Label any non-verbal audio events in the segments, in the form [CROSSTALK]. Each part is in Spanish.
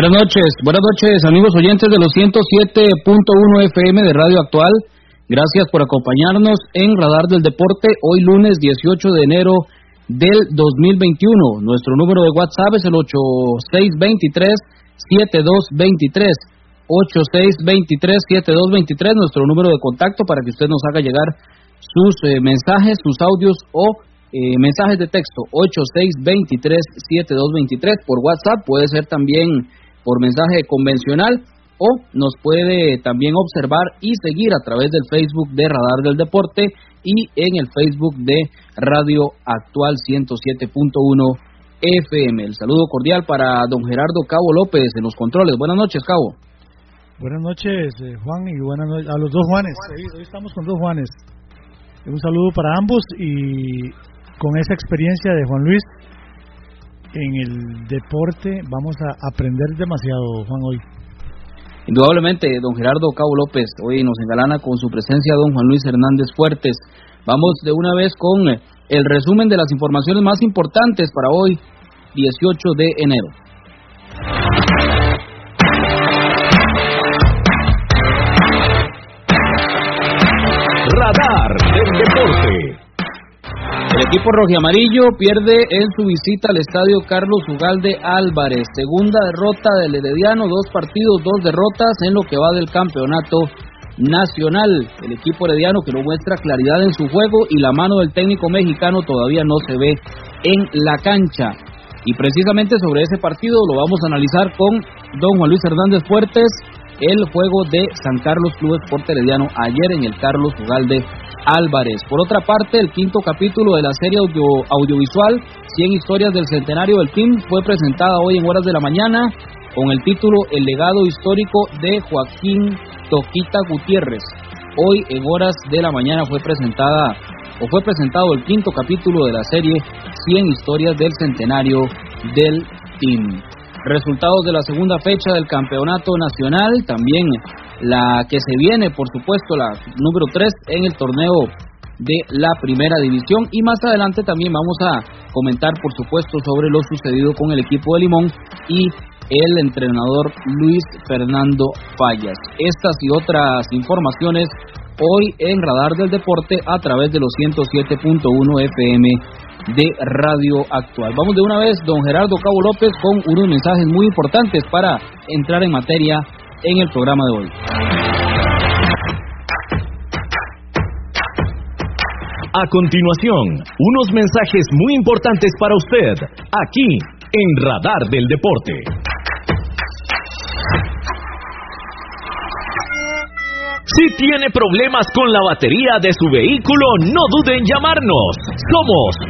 Buenas noches, buenas noches amigos oyentes de los 107.1 FM de Radio Actual. Gracias por acompañarnos en Radar del Deporte hoy lunes 18 de enero del 2021. Nuestro número de WhatsApp es el 8623-7223. 8623-7223, nuestro número de contacto para que usted nos haga llegar sus eh, mensajes, sus audios o eh, mensajes de texto 8623-7223 por WhatsApp, puede ser también por mensaje convencional o nos puede también observar y seguir a través del Facebook de Radar del Deporte y en el Facebook de Radio Actual 107.1 FM. El saludo cordial para don Gerardo Cabo López en los controles. Buenas noches, Cabo. Buenas noches, eh, Juan, y buenas noches a los dos Juanes. Hoy, estamos con dos Juanes. Un saludo para ambos y con esa experiencia de Juan Luis, en el deporte vamos a aprender demasiado, Juan, hoy. Indudablemente, don Gerardo Cabo López, hoy nos engalana con su presencia don Juan Luis Hernández Fuertes. Vamos de una vez con el resumen de las informaciones más importantes para hoy, 18 de enero. Equipo rojiamarillo pierde en su visita al estadio Carlos Ugalde Álvarez. Segunda derrota del Herediano, dos partidos, dos derrotas en lo que va del campeonato nacional. El equipo herediano que no muestra claridad en su juego y la mano del técnico mexicano todavía no se ve en la cancha. Y precisamente sobre ese partido lo vamos a analizar con don Juan Luis Hernández Fuertes, el juego de San Carlos Club Esporte Herediano ayer en el Carlos Ugalde Álvarez. Por otra parte, el quinto capítulo de la serie audiovisual 100 historias del centenario del team fue presentada hoy en horas de la mañana con el título El legado histórico de Joaquín Toquita Gutiérrez. Hoy en horas de la mañana fue presentada o fue presentado el quinto capítulo de la serie 100 historias del centenario del team. Resultados de la segunda fecha del campeonato nacional, también la que se viene, por supuesto, la número 3 en el torneo de la primera división y más adelante también vamos a comentar por supuesto sobre lo sucedido con el equipo de Limón y el entrenador Luis Fernando Fallas. Estas y otras informaciones hoy en Radar del Deporte a través de los 107.1 FM de Radio Actual. Vamos de una vez, don Gerardo Cabo López, con unos mensajes muy importantes para entrar en materia en el programa de hoy. A continuación, unos mensajes muy importantes para usted, aquí en Radar del Deporte. Si tiene problemas con la batería de su vehículo, no dude en llamarnos. Somos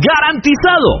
¡Garantizado!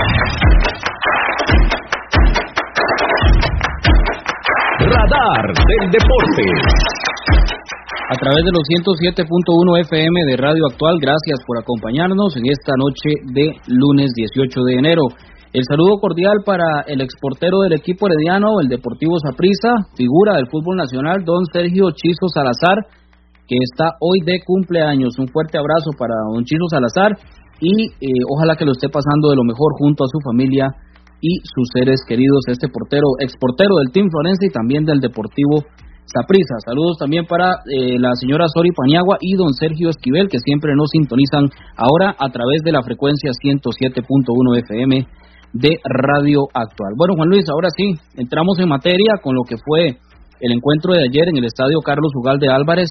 Radar del Deporte. A través de los 107.1 FM de Radio Actual, gracias por acompañarnos en esta noche de lunes 18 de enero. El saludo cordial para el exportero del equipo herediano, el Deportivo Saprissa, figura del fútbol nacional, don Sergio Chizo Salazar, que está hoy de cumpleaños. Un fuerte abrazo para don Chizo Salazar y eh, ojalá que lo esté pasando de lo mejor junto a su familia y sus seres queridos, este portero, exportero del Team Florencia y también del Deportivo Saprissa. Saludos también para eh, la señora Sori Paniagua y don Sergio Esquivel, que siempre nos sintonizan ahora a través de la frecuencia 107.1 FM de Radio Actual. Bueno, Juan Luis, ahora sí, entramos en materia con lo que fue el encuentro de ayer en el estadio Carlos Ugalde Álvarez.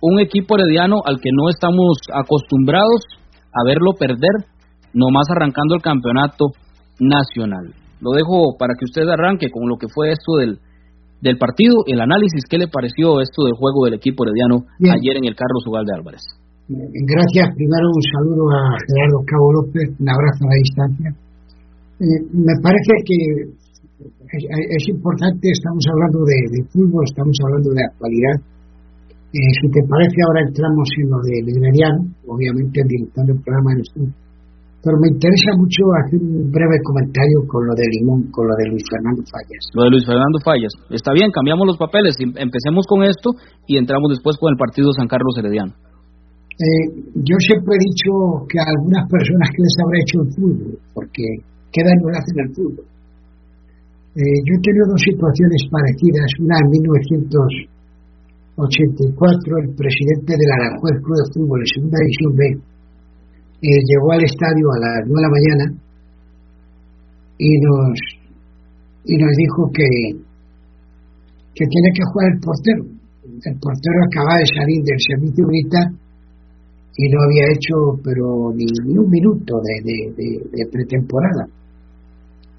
Un equipo herediano al que no estamos acostumbrados a verlo perder, nomás arrancando el campeonato nacional. Lo dejo para que usted arranque con lo que fue esto del, del partido, el análisis, ¿qué le pareció esto del juego del equipo herediano ayer en el Carlos Ugalde Álvarez? Gracias, primero un saludo a Gerardo Cabo López, un abrazo a la distancia. Eh, me parece que es, importante, estamos hablando de, fútbol, estamos hablando de actualidad. Eh, si te parece, ahora entramos en lo del herediano, obviamente director del programa en estudio pero me interesa mucho hacer un breve comentario con lo de Limón, con lo de Luis Fernando Fallas. Lo de Luis Fernando Fallas. Está bien, cambiamos los papeles, empecemos con esto y entramos después con el partido San Carlos Herediano. Eh, yo siempre he dicho que a algunas personas que les habrá hecho el fútbol, porque qué daño le hacen el fútbol. Eh, yo he tenido dos situaciones parecidas, una en 1984, el presidente del Aranjuez Club de Fútbol en Segunda División B, eh, llegó al estadio a las 9 de la mañana y nos y nos dijo que que tiene que jugar el portero. El portero acaba de salir del servicio militar y no había hecho pero ni, un minuto de, de, pretemporada.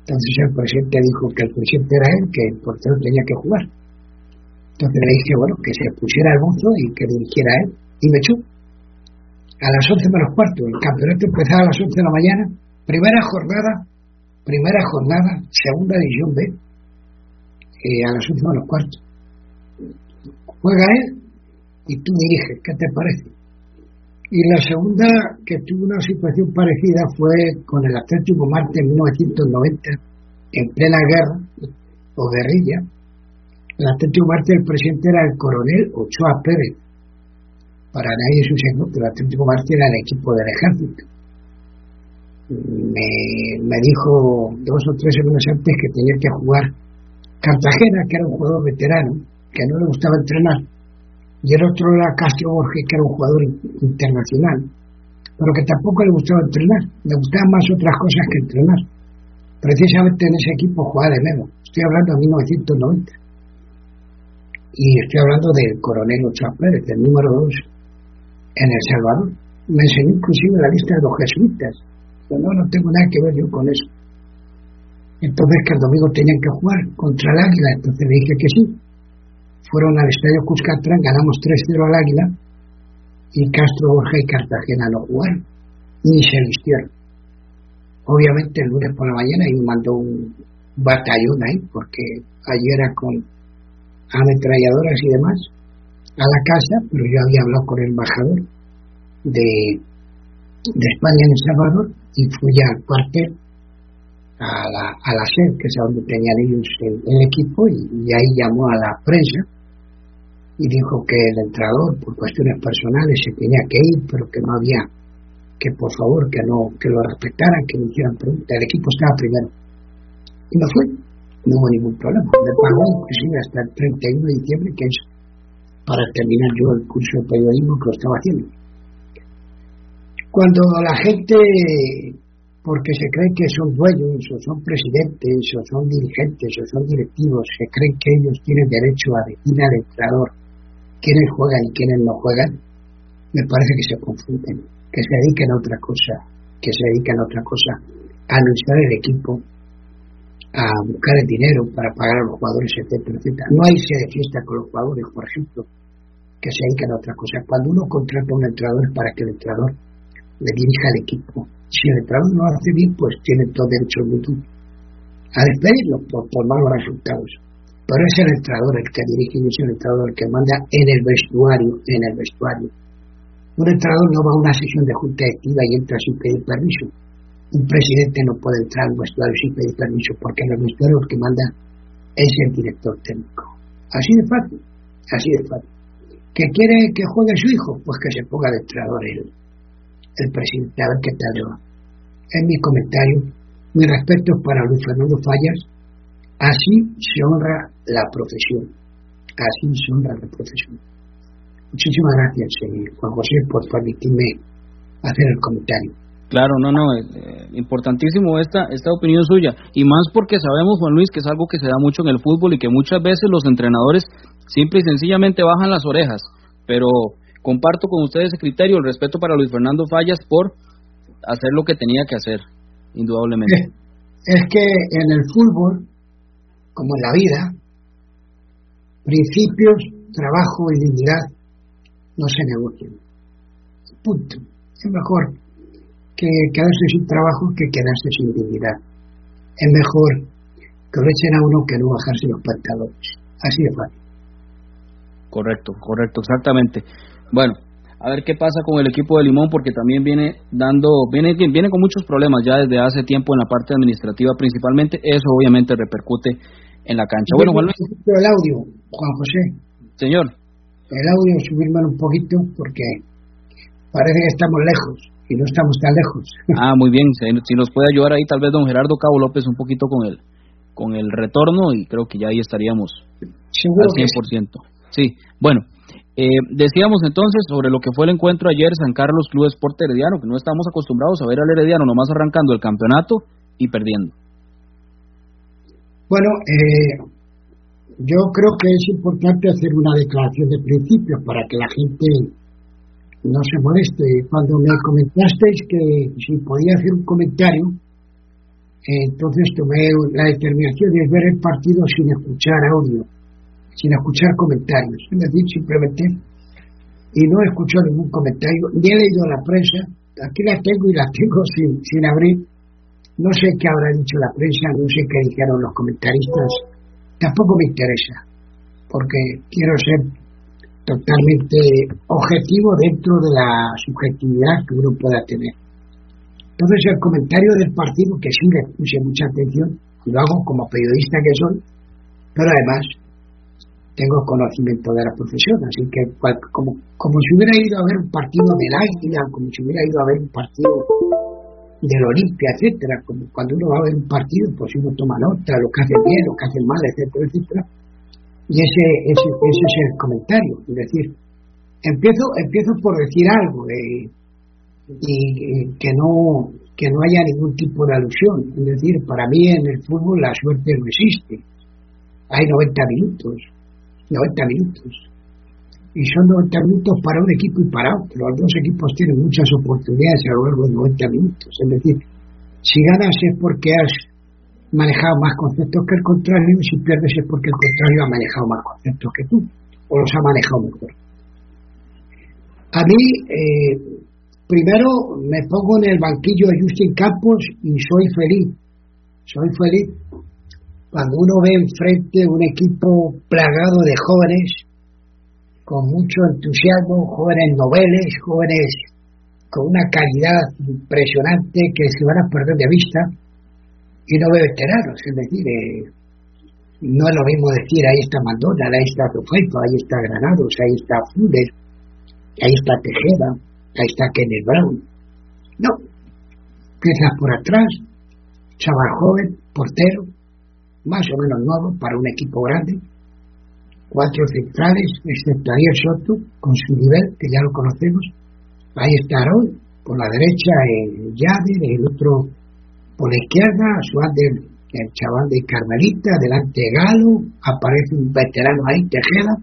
Entonces el presidente dijo que el presidente era él, que el portero tenía que jugar. Entonces le dije, bueno, que se pusiera el mozo y que dirigiera él. Y me echó a las 11 menos cuarto. El campeonato empezaba a las 11 de la mañana. Primera jornada, primera jornada, segunda división B, eh, a las 11 menos cuarto. Juega él y tú diriges, ¿qué te parece? Y la segunda, que tuvo una situación parecida, fue con el Atlético Marte en 1990, en plena guerra o guerrilla. El Atlético Marte, el presidente era el coronel Ochoa Pérez, para nadie es un secreto que el Atlético Marte era el equipo del ejército. Me, me dijo dos o tres semanas antes que tenía que jugar Cartagena, que era un jugador veterano, que no le gustaba entrenar, y el otro era Castro Borges, que era un jugador internacional, pero que tampoco le gustaba entrenar, le gustaban más otras cosas que entrenar. Precisamente en ese equipo jugaba de menos, estoy hablando de 1990. y estoy hablando del coronel Ochoa Pérez, del número 2 en El Salvador. Me enseñó inclusive la lista de los jesuitas. Pero no, tengo nada que ver yo con eso. Entonces que el domingo tenían que jugar contra el Águila, entonces le dije que sí. Fueron al estadio Cuscatlán, ganamos 3-0 al Águila y Castro, Borja y Cartagena no jugaron, ni se vistieron. Obviamente el lunes por la mañana y mandó un batallón ahí, porque allí era con ametralladoras y demás, a la casa, pero yo había hablado con el embajador de, de España en El Salvador y fui al cuartel a la, a la SED, que es donde tenían ellos el, equipo, y, ahí llamó a la prensa y dijo que el entrenador, por cuestiones personales, se tenía que ir, pero que no había, que por favor, que no que lo respetaran, que no hicieran preguntas. El equipo estaba primero. Y no fue, no hubo ningún problema. Me pagó inclusive hasta el 31 de diciembre, que es para terminar yo el curso de periodismo que lo estaba haciendo. Cuando la gente, porque se cree que son dueños, o son presidentes, o son dirigentes, o son directivos, se creen que ellos tienen derecho a decir al entrenador quiénes juegan y quiénes no juegan, me parece que se confunden, que se dediquen a otra cosa, que se dediquen a otra cosa, a administrar el equipo, a buscar el dinero para pagar a los jugadores, etcétera, etcétera. No hay se de fiesta con los jugadores, por ejemplo, que se dedican a otra cosa. Cuando uno contrata a un entrenador es para que el entrenador le dirija al equipo. Si el entrenador no lo hace bien, pues tiene todo derecho el mundo a despedirlo por, por malos resultados. Pero es el entrenador el que dirige y es el entrenador el que manda en el vestuario, en el vestuario. Un entrenador no va a una sesión de junta directiva y entra sin pedir permiso un presidente no puede entrar al vestuario sin pedir permiso porque en el vestuario el que manda es el director técnico. Así de fácil, así de fácil. ¿Que quiere que juegue su hijo? Pues que se ponga de entrenador el, el presidente, a ver qué tal le va. En mi comentario, mi respeto para Luis Fernando Fallas, así se honra la profesión, así se honra la profesión. Muchísimas gracias, señor Juan José, por permitirme hacer el comentario. Claro, no, no, eh, importantísimo esta, esta opinión suya. Y más porque sabemos, Juan Luis, que es algo que se da mucho en el fútbol y que muchas veces los entrenadores simple y sencillamente bajan las orejas. Pero comparto con ustedes ese criterio, el respeto para Luis Fernando Fallas por hacer lo que tenía que hacer, indudablemente. Es que en el fútbol, como en la vida, principios, trabajo y dignidad no se negocian. Punto. Es mejor que quedarse sin trabajo que quedarse sin dignidad. Es mejor que lo a uno que no bajarse los pantalones. Así de fácil. Correcto, correcto, exactamente. Bueno, a ver qué pasa con el equipo de Limón porque también viene dando, viene, viene con muchos problemas ya desde hace tiempo en la parte administrativa principalmente. Eso obviamente repercute en la cancha. Bueno, Juan El audio, Juan José. Señor. El audio subirme un poquito porque parece que estamos lejos y no estamos tan lejos. [LAUGHS] Ah, muy bien, si nos puede ayudar ahí tal vez don Gerardo Cabo López un poquito con el, con el retorno y creo que ya ahí estaríamos al 100%. Sí, bueno, eh, decíamos entonces sobre lo que fue el encuentro ayer San Carlos Club Sport Herediano, que no estamos acostumbrados a ver al Herediano nomás arrancando el campeonato y perdiendo. Bueno, eh, yo creo que es importante hacer una declaración de principios para que la gente no se moleste. Cuando me comentasteis que si podía hacer un comentario, entonces tomé la determinación de ver el partido sin escuchar audio, sin escuchar comentarios. Es decir, simplemente, y no he escuchado ningún comentario, ni he leído la prensa, aquí la tengo y la tengo sin, sin abrir. No sé qué habrá dicho la prensa, no sé qué dijeron los comentaristas, tampoco me interesa, porque quiero ser totalmente objetivo dentro de la subjetividad que uno pueda tener. Entonces el comentario del partido, que sí le puse mucha atención, y lo hago como periodista que soy, pero además tengo conocimiento de la profesión, así que como, como si hubiera ido a ver un partido del Águila, como si hubiera ido a ver un partido del Olimpia, etcétera, como cuando uno va a ver un partido, pues uno toma nota, lo que hace bien, lo que hace mal, etcétera, etcétera, y ese, ese, ese es el comentario. Es decir, empiezo, empiezo por decir algo de, y, que no que no haya ningún tipo de alusión. Es decir, para mí en el fútbol la suerte no existe. Hay 90 minutos. 90 minutos. Y son 90 minutos para un equipo y para otro. Los dos equipos tienen muchas oportunidades a lo largo de 90 minutos. Es decir, si ganas es porque has manejado más conceptos que el contrario, y si pierdes es porque el contrario ha manejado más conceptos que tú, o los ha manejado mejor. A mí, eh, primero me pongo en el banquillo de Justin Campos y soy feliz. Soy feliz cuando uno ve enfrente un equipo plagado de jóvenes con mucho entusiasmo, jóvenes noveles, jóvenes con una calidad impresionante que se van a perder de vista y no ve veteranos, es decir, eh, no es lo mismo decir ahí está Mandona, ahí está Rufeito, ahí está Granados, ahí está Fuller, ahí está Tejeda, ahí está Kenneth Brown. No, empiezas por atrás, chaval joven, portero, más o menos nuevo para un equipo grande, cuatro centrales, excepto Ariel Soto, con su nivel, que ya lo conocemos, ahí está Aaron, por la derecha el Yader, el otro por la izquierda, Suárez, el chaval de Carmelita, delante de Galo, aparece un veterano ahí, Tejeda,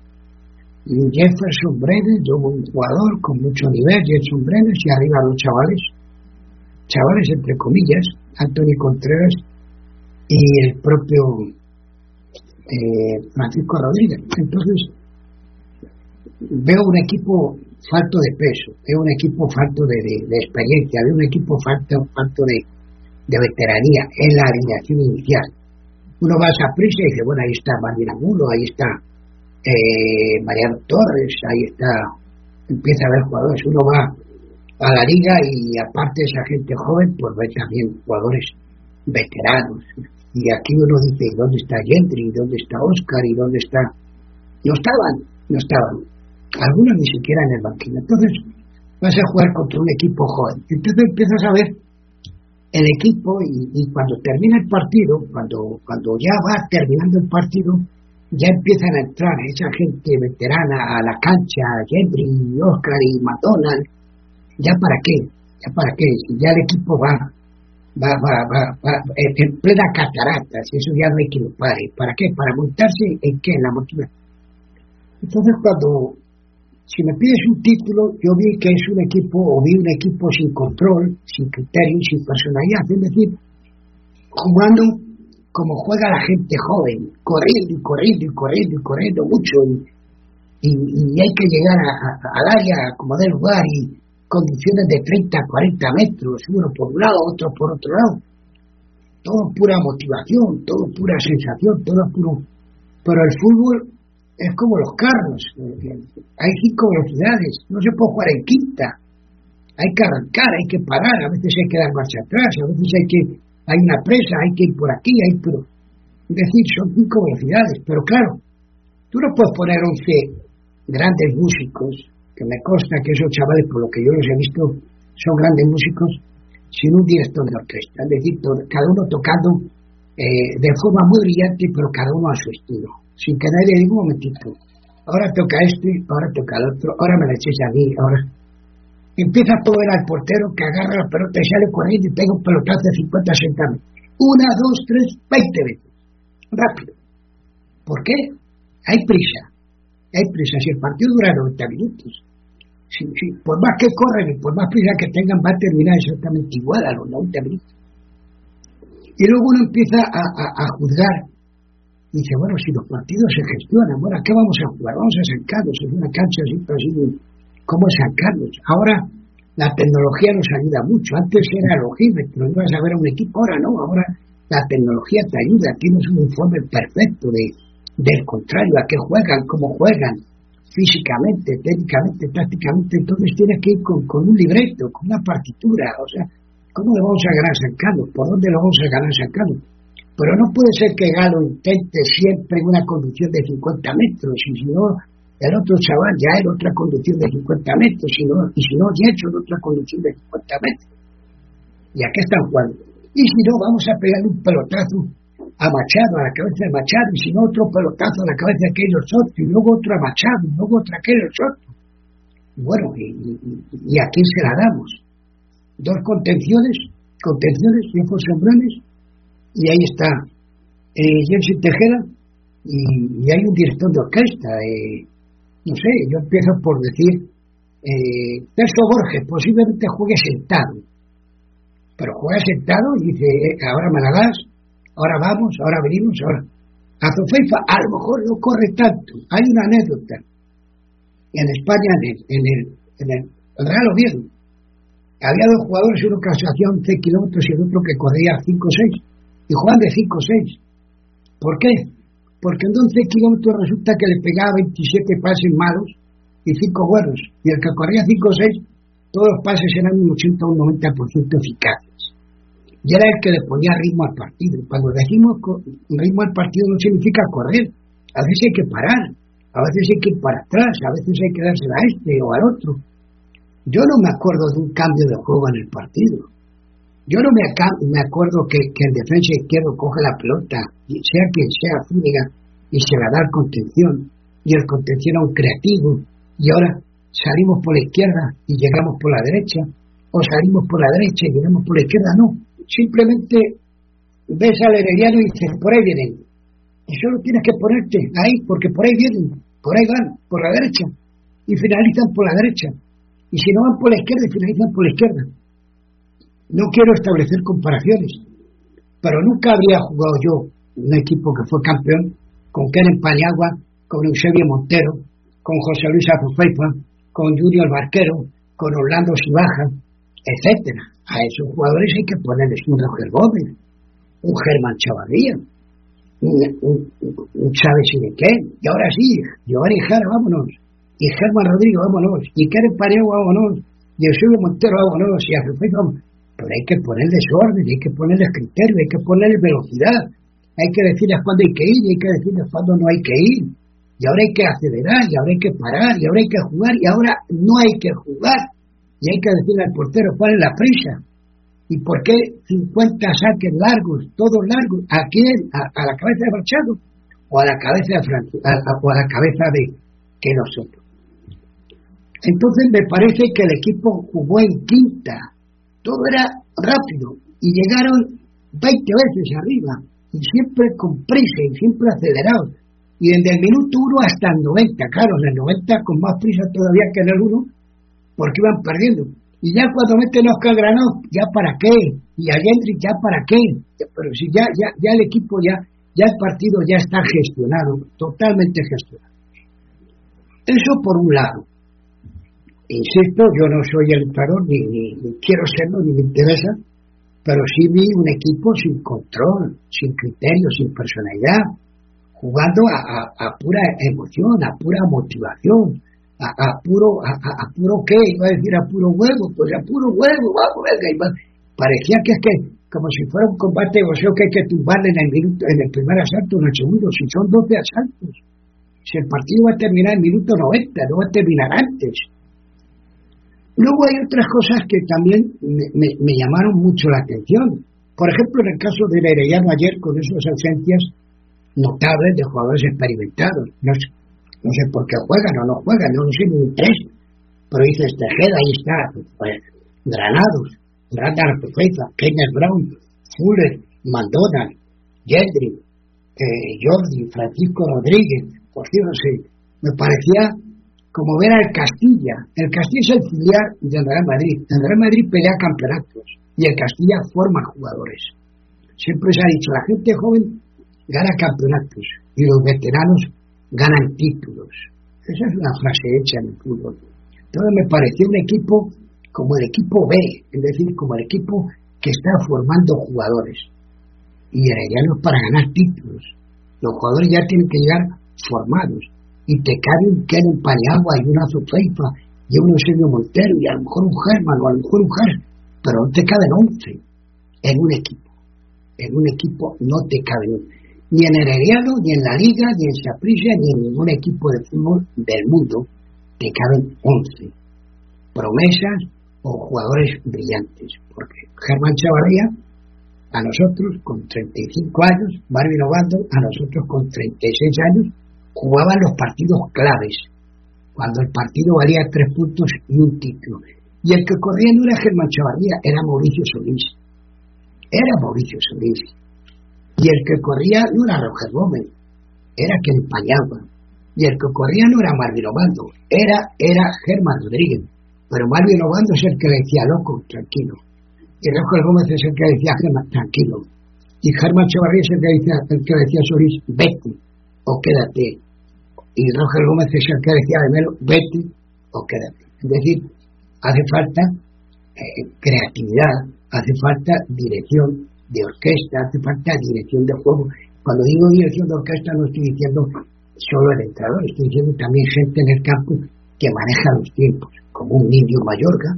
y Jefferson Brenes, yo un jugador con mucho nivel, Jefferson Brenes, y arriba los chavales, chavales entre comillas, Anthony Contreras y el propio eh, Francisco Rodríguez. Entonces, veo un equipo falto de peso, veo un equipo falto de, experiencia, veo un equipo falto, falto de, de veteranía en la alineación inicial. Uno va a esa prisa y dice, bueno, ahí está Marvin Amulo, ahí está eh, Mariano Torres, ahí está, empieza a ver jugadores. Uno va a la liga y aparte de esa gente joven, pues ve también jugadores veteranos. Y aquí uno dice, ¿dónde está Gentry? ¿Dónde está Oscar? ¿Y dónde está...? No estaban, no estaban algunos ni siquiera en el banquillo. Entonces vas a jugar contra un equipo joven. Entonces empiezas a ver el equipo y, cuando termina el partido, cuando, cuando ya va terminando el partido, ya empiezan a entrar esa gente veterana a la cancha, Henry, Oscar y McDonald. ¿Ya para qué? ¿Ya para qué? Si ya el equipo va, va, va, va, en plena catarata, si eso ya no hay lo pare. ¿Para qué? Para montarse en qué? En la motivación. Entonces cuando si me pides un título, yo vi que es un equipo, o vi un equipo sin control, sin criterio, sin personalidad, es decir, jugando como juega la gente joven, corriendo y corriendo y corriendo y corriendo mucho, y, hay que llegar al área como del lugar y condiciones de 30, 40 metros, uno por un lado, otro por otro lado. Todo pura motivación, todo pura sensación, todo puro. Pero el fútbol es como los carros. Hay cinco velocidades, no se puede jugar en quinta. Hay que arrancar, hay que parar, a veces hay que dar marcha atrás, a veces hay que hay una presa, hay que ir por aquí, hay pero es decir, son cinco velocidades, pero claro, tú no puedes poner once grandes músicos, que me consta que esos chavales, por lo que yo los he visto, son grandes músicos, sin un director de orquesta, es decir, cada uno tocando eh, de forma muy brillante, pero cada uno a su estilo sin que nadie diga un momentito, ahora toca este, ahora toca el otro, ahora me la eches a mí, ahora... Empieza a ver al portero que agarra la pelota y sale corriendo y pega un pelotazo de 50 centavos. Una, dos, tres, veinte veces. Rápido. ¿Por qué? Hay prisa. Hay prisa. Si el partido dura 90 minutos, por más que corren y por más prisa que tengan, va a terminar exactamente igual a los 90 minutos. Y luego uno empieza a juzgar dice, bueno, si los partidos se gestionan, bueno, ¿qué vamos a jugar? Vamos a San Carlos, en una cancha así, así ¿cómo es San Carlos? Ahora la tecnología nos ayuda mucho. Antes era logímetro, ibas a ver a un equipo, ahora no, ahora la tecnología te ayuda, tienes un informe perfecto de, del contrario, a qué juegan, cómo juegan, físicamente, técnicamente, tácticamente, entonces tienes que ir con, con un libreto, con una partitura, o sea, ¿cómo le vamos a ganar Carlos? ¿Por dónde lo vamos a ganar Carlos? Pero no puede ser que Galo intente siempre una conducción de 50 metros, y si no, el otro chaval ya era otra conducción de 50 metros, y, y si no, ya hecho otra conducción de 50 metros. ¿Y a están jugando? Y si no, vamos a pegar un pelotazo a Machado, a la cabeza de Machado, y si no, otro pelotazo a la cabeza de aquellos otros, y luego otro a Machado, y luego otro a aquellos otros. Y bueno, y, y, a quién se la damos? Dos contenciones, contenciones, viejos sembranes, y ahí está eh, Tejeda, y, hay un director de orquesta. Eh, no sé, yo empiezo por decir, eh, Borges posiblemente juegue sentado, pero juega sentado y dice, eh, ahora me ahora vamos, ahora venimos, ahora. Azufeifa a lo mejor no corre tanto. Hay una anécdota. En España, en el, en el, en el Real Oviedo, había dos jugadores, uno que hacía 11 kilómetros y el otro que corría 5 o 6, y jugaban de 5 o 6. ¿Por qué? Porque en 11 kilómetros resulta que le pegaba 27 pases malos y 5 buenos. Y el que corría 5 o 6, todos los pases eran un 80 o un 90% eficaces. Y era el que le ponía ritmo al partido. Cuando decimos ritmo al partido no significa correr. A veces hay que parar, a veces hay que ir para atrás, a veces hay que darse a este o al otro. Yo no me acuerdo de un cambio de juego en el partido. Yo no me, me acuerdo que, el defensa izquierdo coge la pelota, sea quien sea Zúñiga, y se la da al contención, y el contención a un creativo, y ahora salimos por la izquierda y llegamos por la derecha, o salimos por la derecha y llegamos por la izquierda, no. Simplemente ves al herediano y dices, por ahí vienen. Y solo tienes que ponerte ahí, porque por ahí vienen, por ahí van, por la derecha, y finalizan por la derecha. Y si no van por la izquierda, finalizan por la izquierda no quiero establecer comparaciones, pero nunca habría jugado yo un equipo que fue campeón con Keren Paniagua, con Eusebio Montero, con José Luis Azufeifa, con Junior Barquero, con Orlando Sibaja, etcétera. A esos jugadores hay que ponerles un Roger Gómez, un Germán Chavarría, un, un, un Chávez y de qué. Y ahora sí, Giovanni Jara, vámonos. Y Germán Rodrigo, vámonos. Y Keren Paniagua, vámonos. Y Eusebio Montero, vámonos. Y vámonos pero hay que ponerle orden, hay que ponerles criterio, hay que ponerle velocidad, hay que decirles cuándo hay que ir y hay que decirles cuándo no hay que ir. Y ahora hay que acelerar, y ahora hay que parar, y ahora hay que jugar, y ahora no hay que jugar. Y hay que decirle al portero cuál es la prisa. ¿Y por qué 50 saques largos, todos largos? ¿A quién? ¿A, la cabeza de Machado? ¿O a la cabeza de Francisco? ¿O a la cabeza de que nosotros? Entonces me parece que el equipo jugó en quinta, todo era rápido y llegaron 20 veces arriba y siempre con prisa y siempre acelerados. Y desde el minuto 1 hasta el 90, claro, en el 90 con más prisa todavía que en el 1, porque iban perdiendo. Y ya cuando meten Oscar Granado, ¿ya para qué? Y a Hendrik, ¿ya para qué? Pero si ya, ya, ya el equipo, ya, ya el partido ya está gestionado, totalmente gestionado. Eso por un lado. Insisto, yo no soy el entrenador, ni, quiero serlo, ni me interesa, pero sí vi un equipo sin control, sin criterio, sin personalidad, jugando a, pura emoción, a pura motivación, a, puro, a, puro qué, iba a decir a puro huevo, pues a puro huevo, vamos, venga, parecía que es que, como si fuera un combate de boxeo que hay que tumbarle en el minuto, en el primer asalto, en el segundo, si son 12 asaltos. Si el partido va a terminar en minuto 90, no va a terminar antes. Luego hay otras cosas que también me, llamaron mucho la atención. Por ejemplo, en el caso del Herediano ayer, con esas ausencias notables de jugadores experimentados. No no sé por qué juegan o no juegan, no, sé ni tres. Pero dice Tejeda, ahí está, pues, Granados, Brandon Profeta, Kenneth Brown, Fuller, Mandona, Gendry, eh, Jordi, Francisco Rodríguez, por cierto, me parecía como ver al Castilla. El Castilla es el filial del Real Madrid. El Madrid pelea campeonatos y el Castilla forma jugadores. Siempre se ha dicho, la gente joven gana campeonatos y los veteranos ganan títulos. Esa es una frase hecha en el fútbol. Entonces me pareció un equipo como el equipo B, es decir, como el equipo que está formando jugadores. Y Herediano para ganar títulos. Los jugadores ya tienen que llegar formados y te cae un Ken en Paniagua y una Zufeifa y un Eusebio Montero y a lo mejor un Germán o a lo mejor un Ger, pero no te caben 11 en un equipo. En un equipo no te caben ni en Herediano, ni en la Liga, ni en Saprissa, ni en ningún equipo de fútbol del mundo te caben 11 promesas o jugadores brillantes. Porque Germán Chavarría, a nosotros con 35 años, Marvin Obando, a nosotros con 36 años, jugaban los partidos claves, cuando el partido valía tres puntos y un título. Y el que corría no era Germán Chavarría, era Mauricio Solís. Era Mauricio Solís. Y el que corría no era Roger Gómez, era que empañaba. Y el que corría no era Marvin Obando, era, era Germán Rodríguez. Pero Marvin Obando es el que le decía loco, tranquilo. Y Rafael Gómez es el que decía Germán, tranquilo. Y Germán Chavarría es el que decía, el que decía Solís, vete o quédate. Y Roger Gómez es el que decía de Melo, vete o quédate. Es decir, hace falta eh, creatividad, hace falta dirección de orquesta, hace falta dirección de juego. Cuando digo dirección de orquesta no estoy diciendo solo el entrenador, estoy diciendo también gente en el campo que maneja los tiempos, como un Niño Mayorga,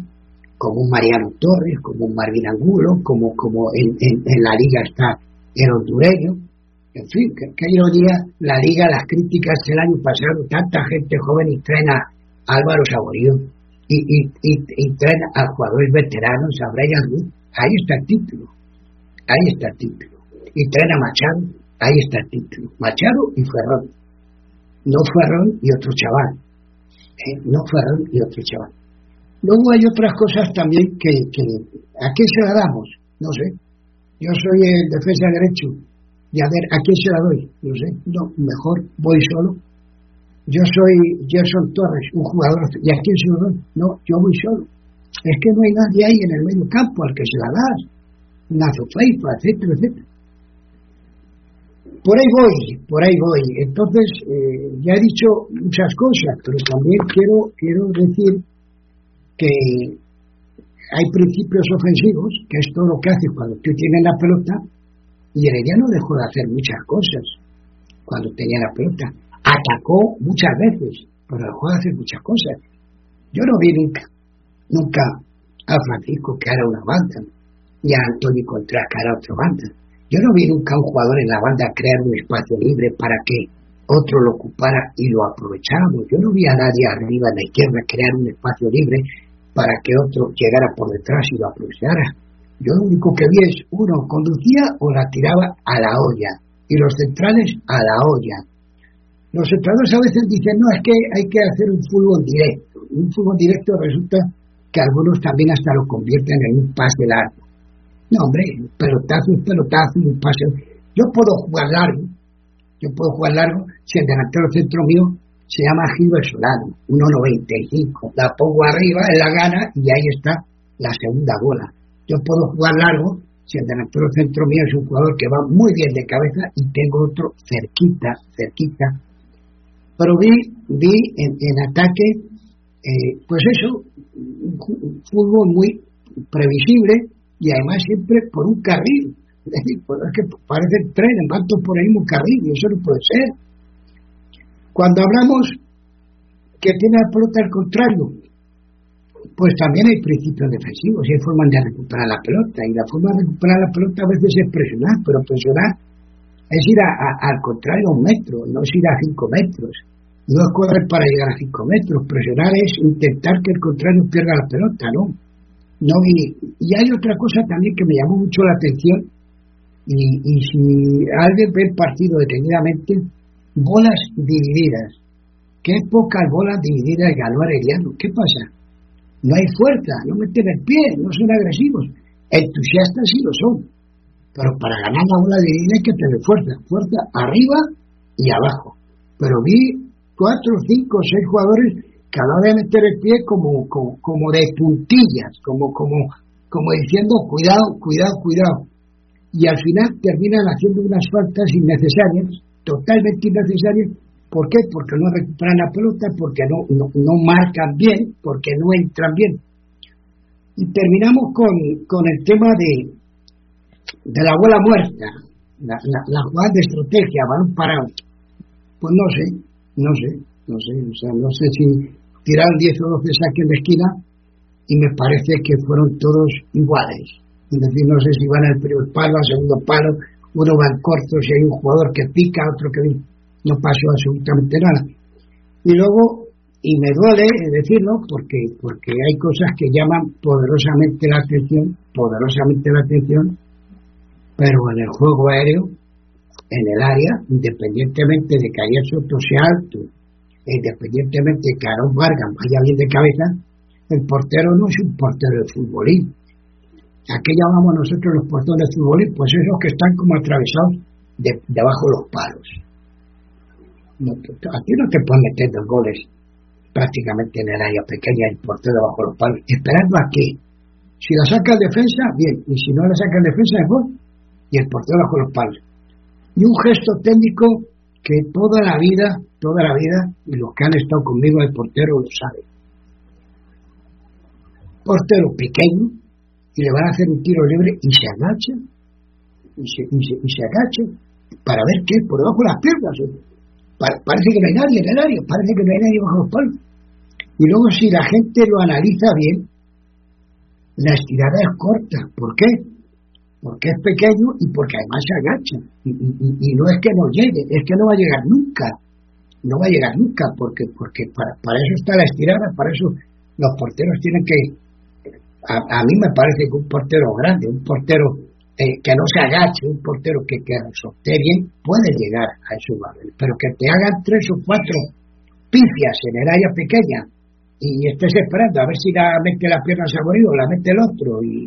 como un Mariano Torres, como un Marvin Angulo, como, como en, la liga está el hondureño. En fin, que, que día la liga, las críticas el año pasado, tanta gente joven y a Álvaro Saborío y, y, y, a jugadores veteranos, a Brian Ruth, ahí está el título, ahí está el título. Y traen a Machado, ahí está el título. Machado y Ferrón. No Ferrón y otro chaval. ¿eh? No Ferrón y otro chaval. Luego hay otras cosas también que, ¿a qué se la damos? No sé. Yo soy el defensa derecho y a ver, ¿a quién se la doy? No sé. No, mejor voy solo. Yo soy Gerson Torres, un jugador, ¿y a quién se la doy? No, yo voy solo. Es que no hay nadie ahí en el medio campo al que se la das. Nazo Feifa, etcétera, etcétera. Por ahí voy, por ahí voy. Entonces, eh, ya he dicho muchas cosas, pero también quiero, quiero decir que hay principios ofensivos, que es todo lo que hace cuando tú tienes la pelota, y Herediano dejó de hacer muchas cosas cuando tenía la pelota. Atacó muchas veces, pero dejó de hacer muchas cosas. Yo no vi nunca, nunca a Francisco que era una banda, y a Antonio Contreras que era otra banda. Yo no vi nunca a un jugador en la banda crear un espacio libre para que otro lo ocupara y lo aprovecháramos. Yo no vi a nadie arriba en la izquierda crear un espacio libre para que otro llegara por detrás y lo aprovechara. Yo lo único que vi es uno conducía o la tiraba a la olla y los centrales a la olla. Los centrales a veces dicen, no, es que hay que hacer un fútbol directo. un fútbol directo resulta que algunos también hasta lo convierten en un pase largo. No, hombre, pelotazo, un pelotazo, un pase. Yo puedo jugar largo, yo puedo jugar largo si el delantero centro mío se llama Gilbert Solano, 1.95. La pongo arriba en la gana y ahí está la segunda bola. Yo puedo jugar largo si el delantero centro mío es un jugador que va muy bien de cabeza y tengo otro cerquita, cerquita. Pero vi, vi en, ataque, eh, pues eso, un fútbol muy previsible y además siempre por un carril. Es decir, es que parecen trenes, van todos por el mismo carril y eso no puede ser. Cuando hablamos que tiene la pelota al contrario, pues también hay principios defensivos hay formas de recuperar la pelota. Y la forma de recuperar la pelota a veces es presionar, pero presionar es ir al contrario a un metro, no es ir a cinco metros. No es correr para llegar a cinco metros. Presionar es intentar que el contrario pierda la pelota, ¿no? No y, y hay otra cosa también que me llamó mucho la atención. Y, y si alguien ve el partido detenidamente, bolas divididas. Qué pocas bolas divididas ganó Arellano. ¿Qué pasa? No hay fuerza, no meten el pie, no son agresivos. Entusiastas sí lo son. Pero para ganar la bola dividida hay que tener fuerza. Fuerza arriba y abajo. Pero vi cuatro, cinco, seis jugadores que a la hora de meter el pie como, como, como de puntillas, como, como, como diciendo cuidado, cuidado, cuidado. Y al final terminan haciendo unas faltas innecesarias totalmente innecesario, ¿Por qué? Porque no recuperan la pelota, porque no, no, marcan bien, porque no entran bien. Y terminamos con, con el tema de, de la bola muerta, la, la, jugada de estrategia, balón parado. Pues no sé, no sé, no sé, o sea, no sé si tiraron 10 o 12 saques de esquina y me parece que fueron todos iguales. Es decir, no sé si van al primer palo, al segundo palo, uno va en corto si hay un jugador que pica, otro que no pasó absolutamente nada. Y luego, y me duele decirlo, porque, porque hay cosas que llaman poderosamente la atención, poderosamente la atención, pero en el juego aéreo, en el área, independientemente de que haya Soto sea alto, independientemente de que Aaron Vargas vaya bien de cabeza, el portero no es un portero de futbolín, ¿A qué llamamos nosotros los portones de fútbol? Pues esos que están como atravesados de, debajo de los palos. No, aquí no te pueden meter dos goles prácticamente en el área pequeña, el portero bajo los palos, esperando a que, si la saca el defensa, bien, y si no la saca el defensa, es gol, y el portero bajo los palos. Y un gesto técnico que toda la vida, toda la vida, y los que han estado conmigo, el portero lo sabe. Portero pequeño, y le van a hacer un tiro libre y se agacha, y se, y se, agacha para ver qué, por debajo de las piernas. parece que no hay nadie en el área, parece que no hay nadie bajo los palos. Y luego si la gente lo analiza bien, la estirada es corta. ¿Por qué? Porque es pequeño y porque además se agacha. Y, y, no es que no llegue, es que no va a llegar nunca. No va a llegar nunca, porque, porque para, para eso está la estirada, para eso los porteros tienen que... A, mí me parece que un portero grande, un portero eh, que no se agache, un portero que, que bien, puede llegar a esos valores. Pero que te hagan tres o cuatro pifias en el área pequeña y estés esperando a ver si la mete la pierna saborido o la mete el otro y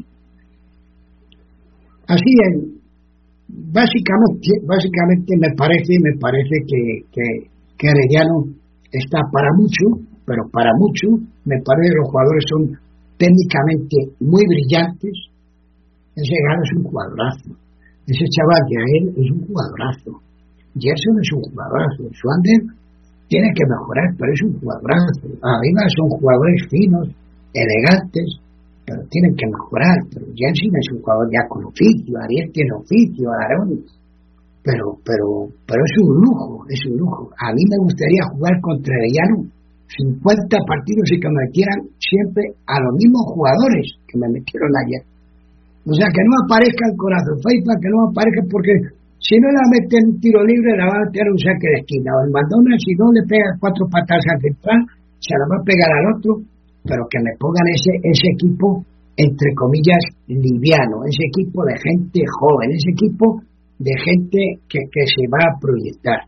así básicamente básicamente me parece me parece que, que, que Arellano está para mucho pero para mucho. Me parece que los jugadores son técnicamente muy brillantes. Ese Galo es un jugadorazo. Ese chaval de él es un jugadorazo. Gerson es un jugadorazo. Schwander tiene que mejorar, pero es un jugadorazo. Arriba son jugadores finos, elegantes, pero tienen que mejorar. Pero Jensen es un jugador ya con oficio, Ariel tiene oficio, Aarón, pero, pero, pero es un lujo, es un lujo. A mí me gustaría jugar contra Arellano 50 partidos y que me metieran siempre a los mismos jugadores que me metieron ayer. O sea, que no aparezca el corazón FIFA, que no aparezca porque si no la mete en un tiro libre, la va a meter un saque de esquina. O el Mandona, si no le pega cuatro patadas al central, se la va a pegar al otro, pero que me pongan ese, ese equipo, entre comillas, liviano, ese equipo de gente joven, ese equipo de gente que, que se va a proyectar,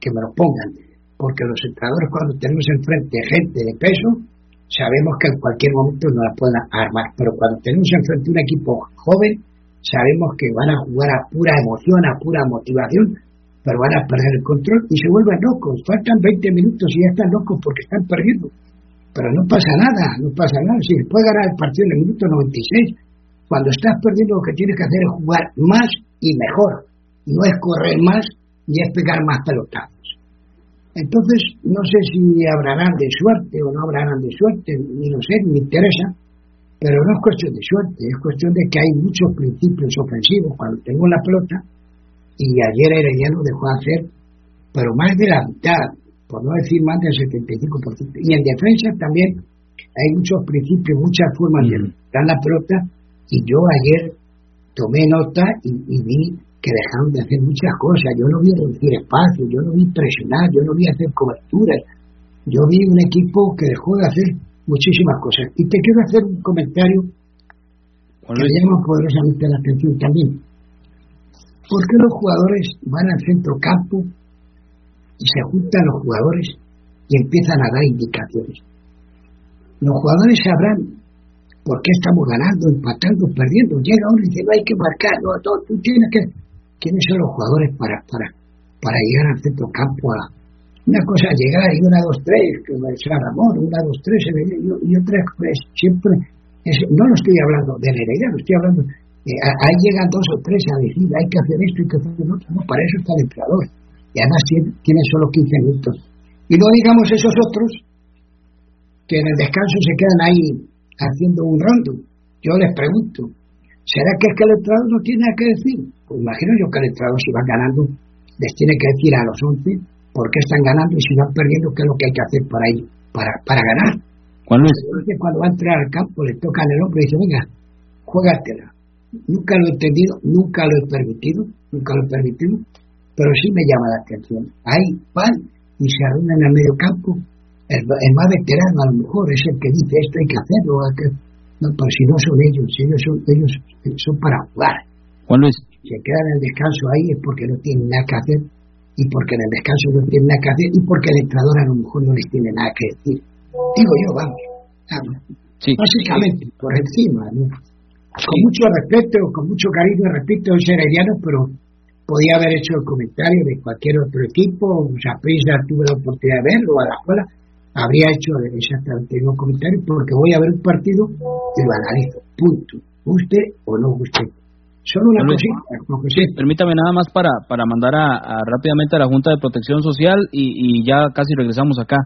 que me lo pongan. Porque los entrenadores, cuando tenemos enfrente gente de peso, sabemos que en cualquier momento no la pueden armar. Pero cuando tenemos enfrente un equipo joven, sabemos que van a jugar a pura emoción, a pura motivación, pero van a perder el control y se vuelven locos. Faltan 20 minutos y ya están locos porque están perdiendo. Pero no pasa nada, no pasa nada. Si puede ganar el partido en el minuto 96, cuando estás perdiendo lo que tienes que hacer es jugar más y mejor. No es correr más ni es pegar más pelotazos. Entonces, no sé si hablarán de suerte o no hablarán de suerte, ni lo sé, ni me interesa, pero no es cuestión de suerte, es cuestión de que hay muchos principios ofensivos cuando tengo la pelota y ayer Herediano dejó de hacer, pero más de la mitad, por no decir más del 75%. Y en defensa también hay muchos principios, muchas formas de dar la pelota y yo ayer tomé nota y, vi que dejaron de hacer muchas cosas. Yo no vi reducir espacio, yo no vi presionar, yo no vi hacer coberturas. Yo vi un equipo que dejó de hacer muchísimas cosas. Y te quiero hacer un comentario que me llama poderosamente la atención también. ¿Por qué los jugadores van al centro campo y se juntan los jugadores y empiezan a dar indicaciones? Los jugadores sabrán por qué estamos ganando, empatando, perdiendo. Llega uno y dice, no hay que marcar, no, tú tienes que... ¿Quiénes son los jugadores para, para, para llegar al centro campo a, una cosa es llegar y una, dos, tres, que me Ramón, una, dos, tres, y, otra pues, siempre, no lo estoy hablando de la idea, lo estoy hablando, ahí llegan dos o tres a decir, hay que hacer esto, hay que hacer lo otro, no, para eso está el empleador, y además tienen solo 15 minutos. Y no digamos esos otros que en el descanso se quedan ahí haciendo un rondo. Yo les pregunto, ¿será que es que el entrenador no tiene nada que decir? Pues imagino yo que el entrenador si va ganando les tiene que decir a los 11 por qué están ganando y si van perdiendo, qué es lo que hay que hacer para ello, para, para ganar. Entonces, cuando va a entrar al campo, le toca en el hombro y dice, venga, juégatela. Nunca lo he entendido, nunca lo he permitido, nunca lo he permitido, pero sí me llama la atención. Ahí van y se arruinan en el medio campo. El, más veterano, a lo mejor, es el que dice esto hay que hacerlo. que... No, pero si no son ellos, si ellos son, ellos son para jugar. ¿Cuándo es? Si se quedan en el descanso ahí es porque no tienen nada que hacer y porque en el descanso no tienen nada que hacer y porque el entrenador a lo mejor no les tiene nada que decir. Digo yo, vamos, básicamente, por encima, con mucho respeto, con mucho cariño y respeto a los heredianos, pero podía haber hecho el comentario de cualquier otro equipo, ya tuve la oportunidad de verlo, a la escuela, habría hecho exactamente el mismo comentario porque voy a ver un partido y lo analizo, punto, guste o no guste. Solo una cosita, Permítame nada más para, para mandar a, rápidamente a la Junta de Protección Social y, y ya casi regresamos acá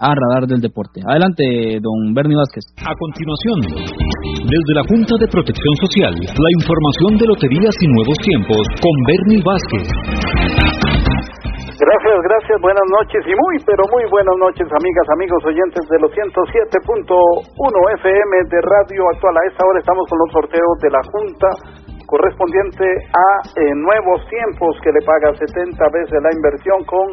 a Radar del Deporte. Adelante, don Bernie Vázquez. A continuación, desde la Junta de Protección Social, la información de Loterías y Nuevos Tiempos con Bernie Vázquez. Gracias, gracias, buenas noches y muy, pero muy buenas noches, amigas, amigos oyentes de los 107.1 FM de Radio Actual. A esta hora estamos con los sorteos de la Junta correspondiente a eh, Nuevos Tiempos, que le paga 70 veces la inversión con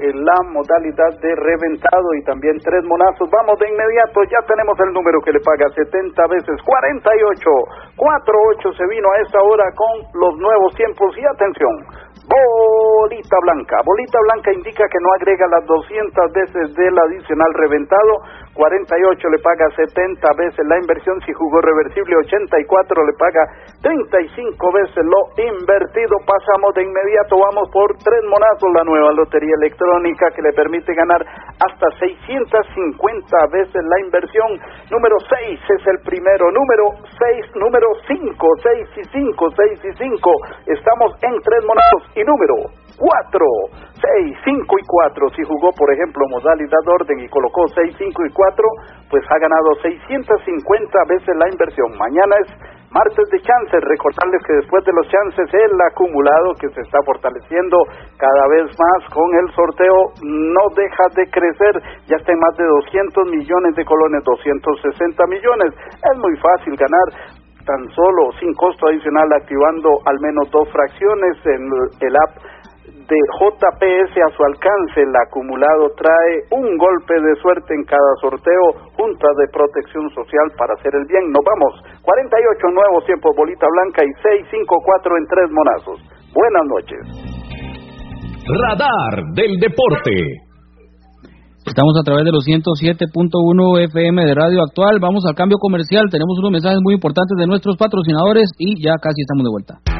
la modalidad de reventado y también tres monazos. Vamos de inmediato, ya tenemos el número que le paga 70 veces, 48, 48 se vino a esta hora con los nuevos tiempos y atención, bolita blanca. Bolita blanca indica que no agrega las 200 veces del adicional reventado, 48 le paga 70 veces la inversión, si jugó reversible 84 le paga 35 veces lo invertido. Pasamos de inmediato, vamos por tres monazos, la nueva lotería electrónica que le permite ganar hasta 650 veces la inversión. Número 6 es el primero, número 6, número 5, 6 y 5, 6 y 5. Estamos en tres monazos y número 4, 6, 5 y 4. Si jugó, por ejemplo, modalidad orden y colocó 6, 5 y 4, pues ha ganado 650 veces la inversión. Mañana es martes de chances. Recordarles que después de los chances, el acumulado que se está fortaleciendo cada vez más con el sorteo no deja de crecer. Ya está en más de 200 millones de colones, 260 millones. Es muy fácil ganar tan solo sin costo adicional activando al menos dos fracciones en el app de JPS a su alcance. El acumulado trae un golpe de suerte en cada sorteo. Junta de Protección Social para hacer el bien. Nos vamos. 48 nuevos tiempos, bolita blanca y 654 en tres monazos. Buenas noches. Radar del Deporte. Estamos a través de los 107.1 FM de Radio Actual. Vamos al cambio comercial. Tenemos unos mensajes muy importantes de nuestros patrocinadores y ya casi estamos de vuelta.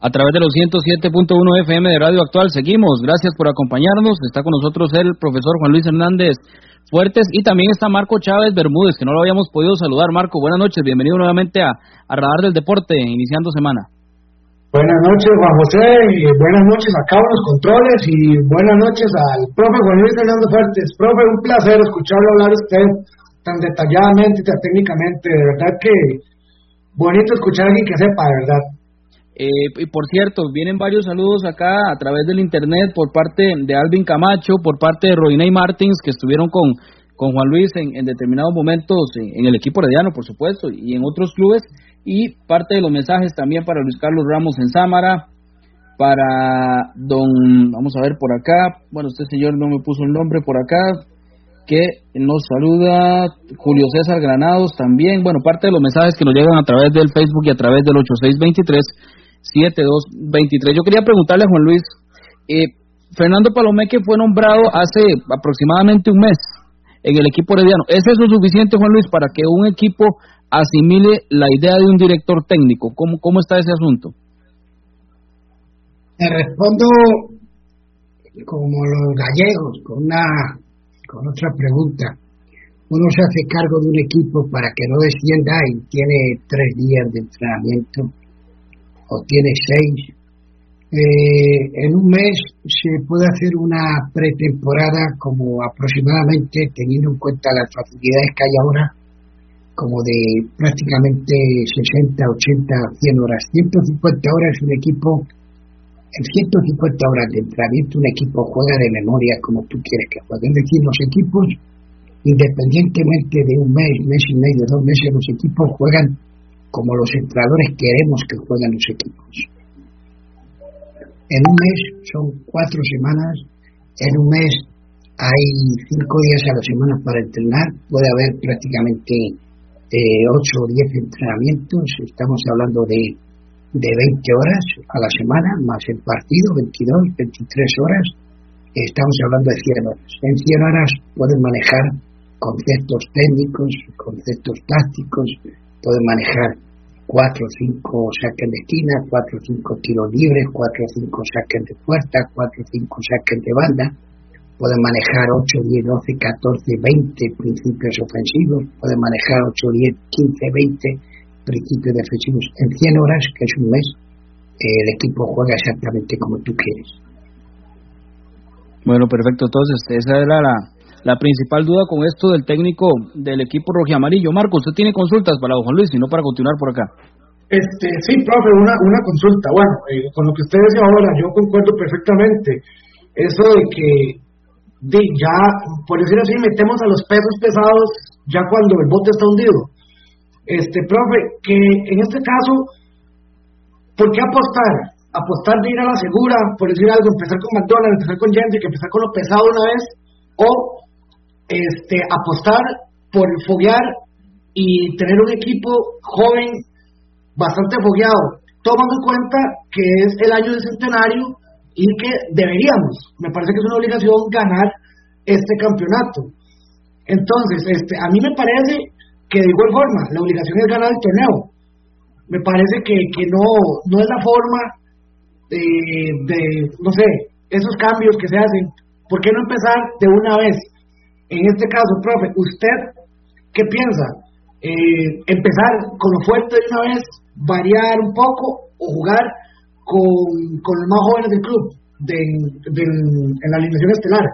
A través de los 107.1 FM de Radio Actual seguimos. Gracias por acompañarnos. Está con nosotros el profesor Juan Luis Hernández fuertes. Y también está Marco Chávez Bermúdez, que no lo habíamos podido saludar. Marco, buenas noches, bienvenido nuevamente a, Radar del Deporte, iniciando semana. Buenas noches, Juan José, y buenas noches a Cabo los controles y buenas noches al profe Juan Luis Fernando Fuertes. Profe, un placer escucharlo hablar usted tan detalladamente, tan técnicamente. De verdad que bonito escuchar a alguien que sepa, de verdad. Eh, y por cierto, vienen varios saludos acá a través del internet por parte de Alvin Camacho, por parte de Rodinei Martins, que estuvieron con, con Juan Luis en, determinados momentos en, el equipo herediano, por supuesto, y en otros clubes, y parte de los mensajes también para Luis Carlos Ramos en Sámara, para don, vamos a ver por acá, bueno, este señor no me puso el nombre por acá, que nos saluda Julio César Granados también, bueno, parte de los mensajes que nos llegan a través del Facebook y a través del 8623 7223. Yo quería preguntarle a Juan Luis, eh, Fernando Palomeque fue nombrado hace aproximadamente un mes en el equipo herediano. ¿Es eso suficiente, Juan Luis, para que un equipo asimile la idea de un director técnico? ¿Cómo, cómo está ese asunto? Te respondo como los gallegos, con una con otra pregunta. Uno se hace cargo de un equipo para que no descienda y tiene tres días de entrenamiento o tiene seis. Eh, en un mes se puede hacer una pretemporada como aproximadamente, teniendo en cuenta las facilidades que hay ahora, como de prácticamente 60, 80, 100 horas. 150 horas un equipo, en 150 horas de entrenamiento un equipo juega de memoria como tú quieres que juegue. Es decir, los equipos, independientemente de un mes, mes y medio, dos meses, los equipos juegan como los entrenadores queremos que jueguen los equipos. En un mes son cuatro semanas, en un mes hay cinco días a la semana para entrenar, puede haber prácticamente eh, ocho o diez entrenamientos, estamos hablando de, de 20 horas a la semana, más el partido, 22, 23 horas, estamos hablando de 100 horas. En 100 horas pueden manejar conceptos técnicos, conceptos tácticos, pueden manejar cuatro o cinco saquen de esquina, cuatro o cinco tiros libres, cuatro o cinco saquen de puerta, cuatro o cinco saquen de banda, pueden manejar 8, 10, 12, 14, 20 principios ofensivos, pueden manejar 8, 10, 15, 20 principios defensivos. En 100 horas, que es un mes, el equipo juega exactamente como tú quieres. Bueno, perfecto. Entonces, esa era la, la principal duda con esto del técnico del equipo rojiamarillo. Marco, usted tiene consultas para Juan Luis, y no para continuar por acá. Este, sí, profe, una, una consulta. Bueno, eh, con lo que usted dice ahora, yo concuerdo perfectamente. Eso de que ya, por decir así, metemos a los pesos pesados ya cuando el bote está hundido. Este, profe, que en este caso, ¿por qué apostar? Apostar de ir a la segura, por decir algo, empezar con McDonald's, empezar con que empezar con lo pesado una vez, o este, apostar por foguear y tener un equipo joven bastante fogueado, tomando en cuenta que es el año del centenario y que deberíamos, me parece que es una obligación ganar este campeonato. Entonces, este, a mí me parece que de igual forma, la obligación es ganar el torneo. Me parece que, que no, no es la forma de, de, no sé, esos cambios que se hacen. ¿Por qué no empezar de una vez? En este caso, profe, ¿usted qué piensa? Eh, ¿Empezar con lo fuerte de una vez, variar un poco o jugar con, con los más jóvenes del club de, en la alineación estelar?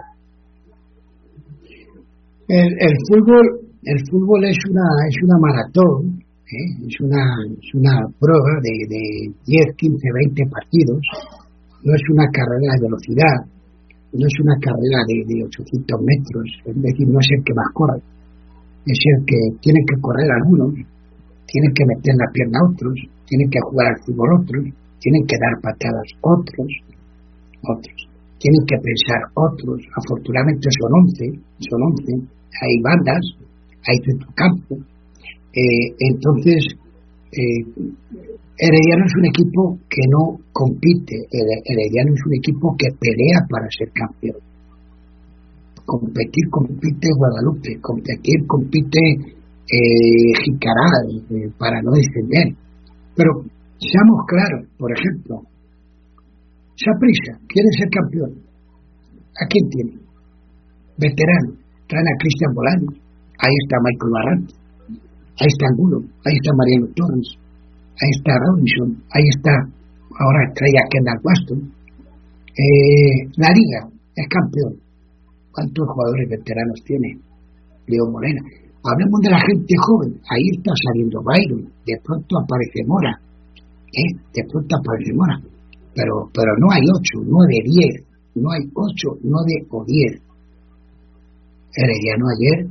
El, fútbol, el fútbol es una, es una maratón, ¿eh? es, una, es una prueba de, de 10, 15, 20 partidos, no es una carrera de velocidad, no es una carrera de, de 800 metros, es decir, no es el que más corre, es el que tiene que correr algunos, tiene que meter la pierna otros, tienen que jugar al fútbol otros, tienen que dar patadas otros, otros, tienen que pensar otros, afortunadamente son 11, son 11, hay bandas, hay campo, eh, entonces eh, Herediano es un equipo que no compite, Herediano es un equipo que pelea para ser campeón. Competir compite Guadalupe, competir compite eh, eh, para no descender. Pero seamos claros, por ejemplo, Saprisa quiere ser campeón. ¿A quién tiene? Veterano. Traen a Cristian Bolaños. Ahí está Michael Barrante. Ahí está Angulo. Ahí está Mariano Torres ahí está Robinson, ahí está, ahora trae a Kendall Waston. Eh, la liga es campeón. ¿Cuántos jugadores veteranos tiene? Leo Morena. Hablemos de la gente joven. Ahí está saliendo Byron. De pronto aparece Mora. ¿eh? De pronto aparece Mora. Pero, pero no hay ocho, nueve, diez. No hay ocho, nueve o diez. Herediano ayer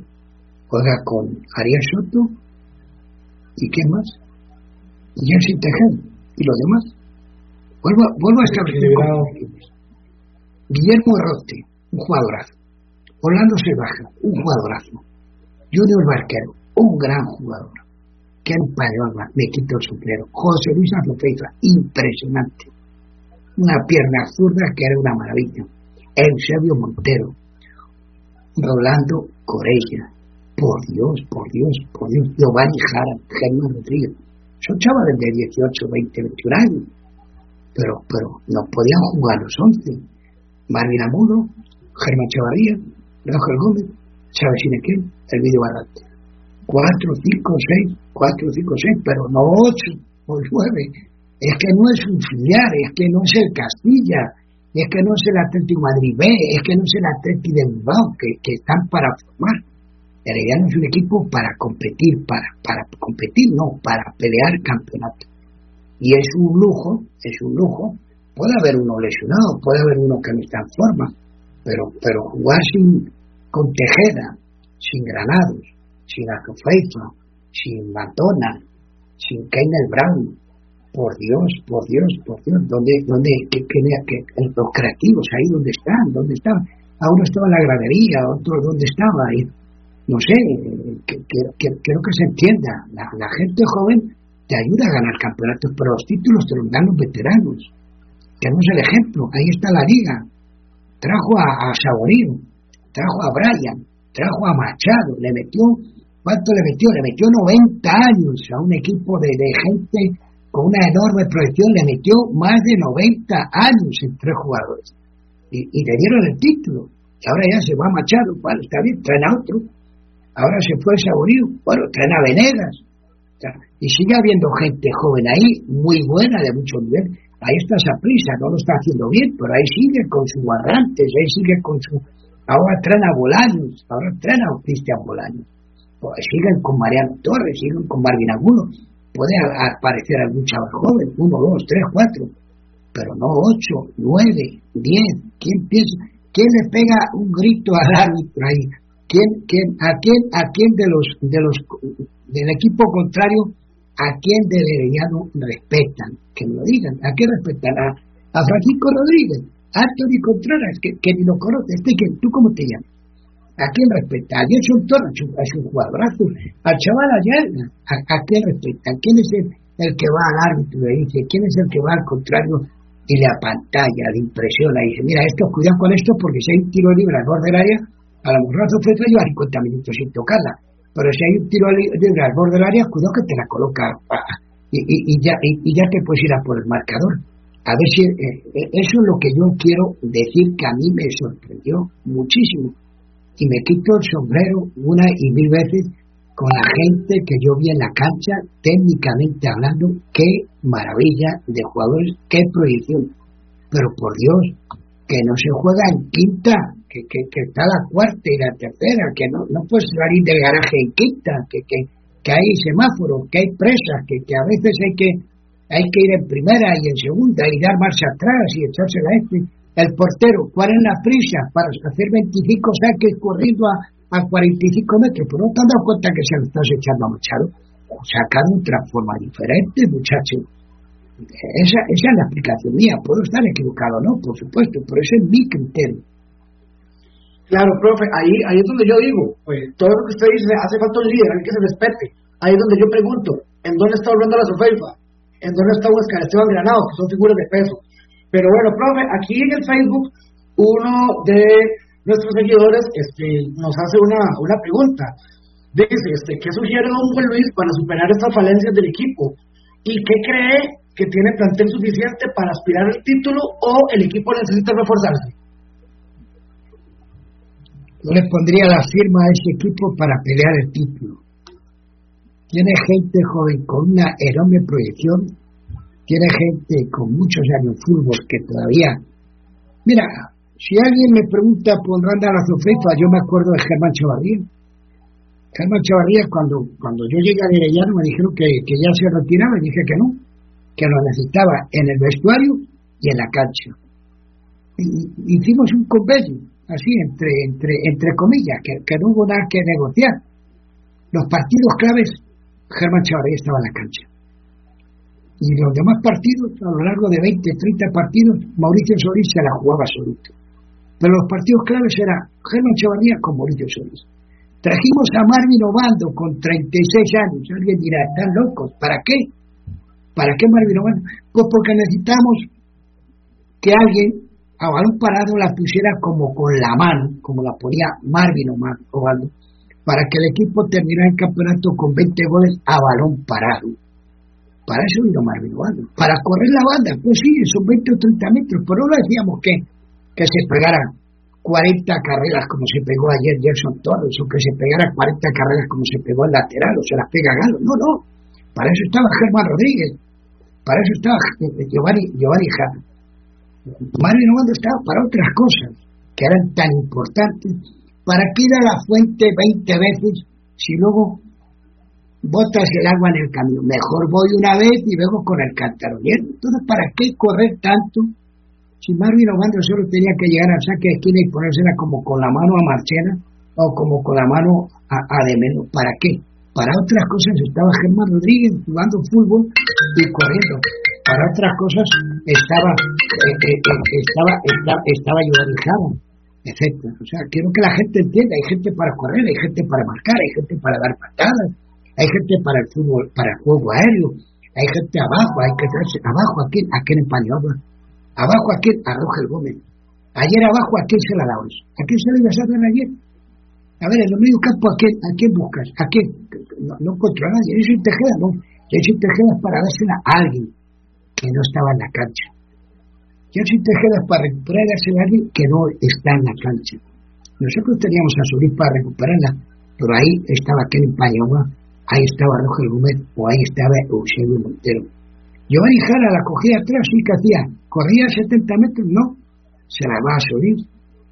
juega con Ariel Soto. ¿Y qué más? Jensen Tejeda y los demás. Vuelvo, vuelvo a establecer Guillermo Rote, un jugadorazo. Orlando Sebaja, un jugadorazo. Junior Barquero, un gran jugador. Ken Payola, me quito el sombrero. José Luis Azofeiza, impresionante. Una pierna zurda que era una maravilla. Eusebio Montero. Rolando Corella. Por Dios, por Dios, por Dios. Giovanni Jara, Germán Rodríguez son chavales de 18, 20, 21 años, pero, pero no podían jugar los 11. Marvin Amudo, Germán Chavarría, Roger Gómez, Chávez Inequén, el vídeo Barrate. 4, 5, 6, 4, 5, 6, pero no 8 o 9. Es que no es un filial, es que no es el Castilla, es que no es el Atlético Madrid B, es que no es el Atlético de Bilbao, que, que están para formar. Herediano es un equipo para competir, para, para competir, no, para pelear campeonato. Y es un lujo, es un lujo. Puede haber uno lesionado, puede haber uno que no está en forma, pero, pero jugar sin, con Tejeda, sin Granados, sin Arcofeifa, sin Matona, sin Kenneth Brown, por Dios, por Dios, por Dios, ¿dónde, dónde, que, que, los creativos ahí, dónde están, dónde están? A uno estaba en la gradería, otro dónde estaba, ahí no sé, que, quiero que se entienda, la, gente joven te ayuda a ganar campeonatos, pero los títulos te los dan los veteranos. Tenemos el ejemplo, ahí está la liga. Trajo a, a trajo a Brian, trajo a Machado, le metió, ¿cuánto le metió? Le metió 90 años a un equipo de, gente con una enorme proyección, le metió más de 90 años en tres jugadores. Y, le dieron el título. Y ahora ya se va Machado, bueno, está bien, traen a otro ahora se fue Saborío, bueno, traen a Venegas, y sigue habiendo gente joven ahí, muy buena, de mucho nivel. Ahí está esa prisa, no lo está haciendo bien, pero ahí sigue con sus barrantes, ahí sigue con su... Ahora traen a Bolaños, ahora traen a Cristian Bolaños. Pues siguen con Mariano Torres, siguen con Marvin Agudo. Puede aparecer algún chaval joven, uno, dos, tres, cuatro, pero no ocho, nueve, diez. ¿Quién piensa? ¿Quién le pega un grito al árbitro ahí? ¿Quién, quién, a quién, a quién de los, de los, del equipo contrario, a quién del Herediano respetan? Que me lo digan. ¿A quién respetan? A, Francisco Rodríguez, a Anthony Contreras, que, ni lo conoce. Este, que, ¿Tú cómo te llamas? ¿A quién respeta? A Jason Torres, a su jugadorazo, al chaval allá, ¿a, ¿a quién respeta? ¿Quién es el, que va al árbitro y dice, quién es el que va al contrario y le pantalla, le impresiona y dice, mira, esto, cuidado con esto porque si hay un tiro libre al borde del área, a la fue lleva 50 minutos sin tocarla, pero si hay un tiro libre al borde del área, cuidado que te la coloca ah, y, y, ya, y, ya te puedes ir a por el marcador. A ver si eh, eh, eso es lo que yo quiero decir que a mí me sorprendió muchísimo. Y me quito el sombrero una y mil veces con la gente que yo vi en la cancha, técnicamente hablando, qué maravilla de jugadores, qué proyección. Pero por Dios, que no se juega en quinta, que, que, que, está la cuarta y la tercera, que no, no puedes salir del garaje en quinta, que, que, que hay semáforos, que hay presas, que, que a veces hay que hay que ir en primera y en segunda y dar marcha atrás y echarse la este. El portero, ¿cuál es la prisa para hacer 25 saques corriendo a, a 45 metros? Pero no te han dado cuenta que se lo estás echando a Machado. Sacar de otra forma diferente, muchachos. Esa, esa es la explicación mía. Puedo estar equivocado, ¿no? Por supuesto, pero ese es mi criterio. Claro, profe, ahí, ahí es donde yo digo, pues todo lo que usted dice, hace falta un líder, hay que se respete. Ahí es donde yo pregunto, ¿en dónde está volviendo la Sofeifa? ¿En dónde está Oscar Esteban Granados, que son figuras de peso? Pero bueno, profe, aquí en el Facebook, uno de nuestros seguidores este, nos hace una, una pregunta. Dice, este, ¿qué sugiere don Juan Luis para superar estas falencias del equipo? ¿Y qué cree que tiene plantel suficiente para aspirar al título o el equipo necesita reforzarse? Yo le pondría la firma a ese equipo para pelear el título. Tiene gente joven con una enorme proyección, tiene gente con muchos años fútbol que todavía... Mira, si alguien me pregunta por Randa la Zofefa, yo me acuerdo de Germán Chavarría. Germán Chavarría, cuando, cuando yo llegué a Arellano, me dijeron que, que ya se retiraba y dije que no, que lo necesitaba en el vestuario y en la cancha. Y, hicimos un convenio, así, entre, entre, entre comillas, que, no hubo nada que negociar. Los partidos claves, Germán Chavarría estaba en la cancha. Y los demás partidos, a lo largo de 20, 30 partidos, Mauricio Solís se la jugaba solito. Pero los partidos claves eran Germán Chavarría con Mauricio Solís. Trajimos a Marvin Obando con 36 años. Alguien dirá, ¿están locos? ¿Para qué? ¿Para qué Marvin Obando? Pues porque necesitamos que alguien a balón parado la pusiera como con la mano, como la ponía Marvin Obando, para que el equipo terminara el campeonato con 20 goles a balón parado. Para eso vino Marvin Obando. Para correr la banda, pues sí, son 20 o 30 metros, pero no decíamos que, que se pegaran 40 carreras como se pegó ayer Gerson Torres, o que se pegara 40 carreras como se pegó el lateral, o se las pega Galo. No, no. Para eso estaba Germán Rodríguez. Para eso estaba Giovanni, Giovanni. Mario Novando estaba para otras cosas que eran tan importantes. ¿Para qué ir a la fuente 20 veces si luego botas el agua en el camión? Mejor voy una vez y luego con el cántaro. Entonces, ¿para qué correr tanto? Si Marvin Obando solo tenía que llegar al saque de esquina y ponérsela como con la mano a Marchena o como con la mano a, a de menos. ¿Para qué? Para otras cosas estaba Germán Rodríguez jugando fútbol y corriendo. Para otras cosas estaba eh, eh, eh, estaba estaba, etcétera. O sea, quiero que la gente entienda, hay gente para correr, hay gente para marcar, hay gente para dar patadas, hay gente para el fútbol, para el juego aéreo, hay gente abajo, hay que traerse abajo aquí, aquí en Española. Abajo a quién? A Roger Gómez. Ayer abajo a quién se la da hoy. ¿A quién se le iba a dar ayer? A ver, en el medio campo ¿a quién, a quién buscas? ¿A quién? No, no encuentro a nadie. Eso Tejeda, no. Eso Tejeda es para dársela a alguien que no estaba en la cancha. Soy Tejeda para recuperar a alguien que no está en la cancha. Nosotros teníamos a Solís para recuperarla, pero ahí estaba Kenny Payoma, ahí estaba Roger Gómez o ahí estaba Eusebio Montero. Giovanni Jara la cogía atrás y que hacía, corría 70 metros, no, se la daba a Solís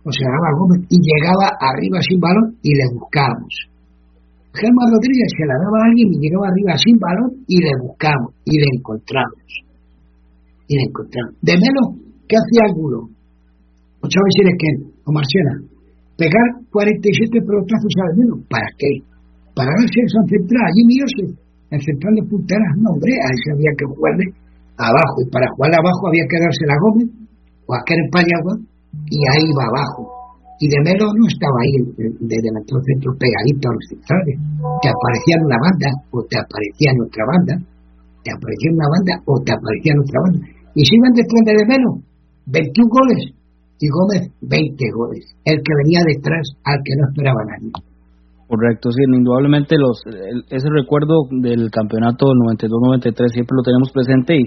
o se la daba a Gómez y llegaba arriba sin balón y le buscamos. Germán Rodríguez se la daba a alguien y llegaba arriba sin balón y le buscamos y le encontramos. Y le. De menos, ¿qué hacía Angulo? O Chávez quién? o Marcela. Pegar 47 pelotazos al menos. ¿Para qué? Para darse esa central. Allí mío en central de punteras, no, hombre, ahí se había que jugarle abajo. Y para jugar abajo había que darse la Gómez o a Keren Paniagua y ahí va abajo. Y de Melo no estaba ahí de delantero centro pegadito a los centrales. Te aparecía en una banda o te aparecía en otra banda. Te aparecía en una banda o te aparecía en otra banda. Y si iban detrás de Melo, 21 goles. Y Gómez, 20 goles. El que venía detrás al que no esperaba nadie. Correcto, sí, indudablemente los, ese recuerdo del campeonato del 92-93 siempre lo tenemos presente y,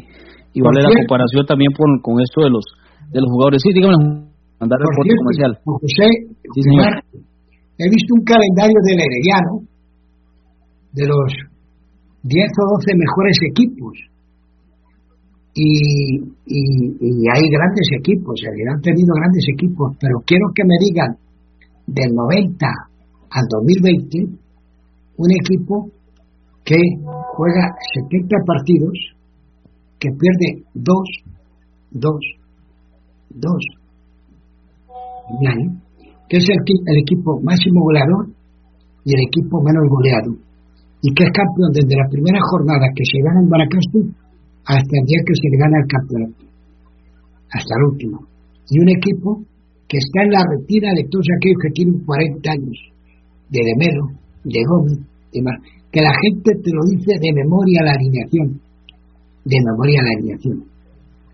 y vale la comparación también con, con esto de los de los jugadores. Sí, dígame, mandar el reporte comercial. José, sí, señor. he visto un calendario del Herediano de los 10 o 12 mejores equipos. Y, y, hay grandes equipos, han tenido grandes equipos, pero quiero que me digan del 90 al 2020, un equipo que juega 70 partidos, que pierde 2, 2, 2 que es el, equipo máximo goleador y el equipo menos goleado, y que es campeón desde la primera jornada que se gana en Baracastro hasta el día que se le gana el campeonato, hasta el último. Y un equipo que está en la retira de todos aquellos que tienen 40 años, de Demero, de Gómez, de Mar, que la gente te lo dice de memoria la alineación, de memoria la alineación.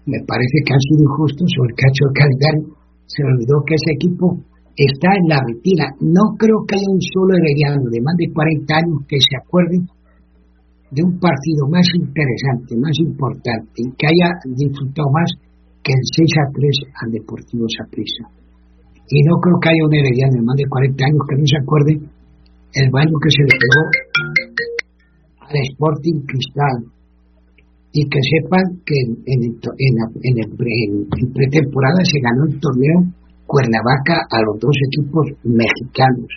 Me parece que ha sido injusto sobre el cacho de calendario, se olvidó que ese equipo está en la retira. No creo que haya un solo herediano de más de 40 años que se acuerde de un partido más interesante, más importante, que haya disfrutado más que el 6 a 3 al Deportivo Saprissa. Y no creo que haya un herediano de más de 40 años que no se acuerde el baño que se le pegó al Sporting Cristal. Y que sepan que en, en, en, en pretemporada se ganó el torneo Cuernavaca a los dos equipos mexicanos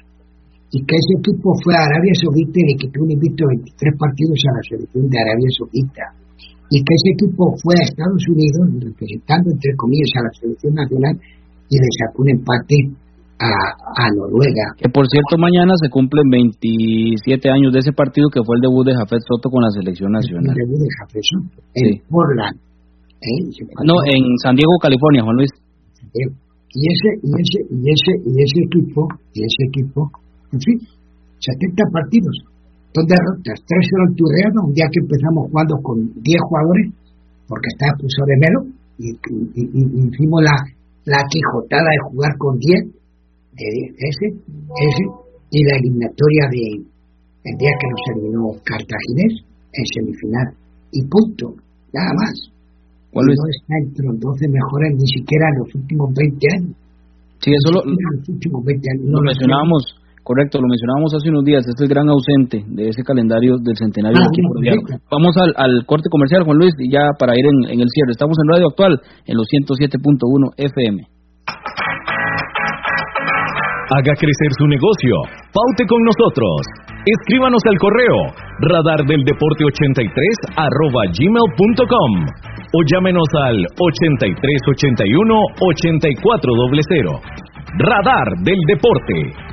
y que ese equipo fue a Arabia Saudita y le quitó un invito 23 partidos a la selección de Arabia Saudita y que ese equipo fue a Estados Unidos representando entre comillas a la selección nacional y le sacó un empate a, Noruega. Que por cierto mañana se cumplen 27 años de ese partido que fue el debut de Jafet Soto con la selección nacional. El debut de Jafet Soto en Portland. ¿eh? No, en San Diego, California, Juan Luis y ese, y ese, y ese, y ese equipo, y ese equipo, en fin, 70 partidos, dos derrotas, tres en el Turreano, un día que empezamos jugando con 10 jugadores, porque estaba expulsado de Melo, y, hicimos la, la quijotada de jugar con 10, de ese, ese, y la eliminatoria de el día que nos terminó Cartaginés en semifinal, y punto, nada más. No está entre los 12 mejores ni siquiera en los últimos 20 años. Sí, eso lo, lo mencionábamos, correcto, lo mencionábamos hace unos días, este es el gran ausente de ese calendario del centenario ah, Vamos al, al, corte comercial, Juan Luis, y ya para ir en, en el cierre. Estamos en Radio Actual, en los 107.1 FM. Haga crecer su negocio. Paute con nosotros. Escríbanos al correo radardeldeporte83 arroba gmail.com o llámenos al 8381 8400. Radar del Deporte.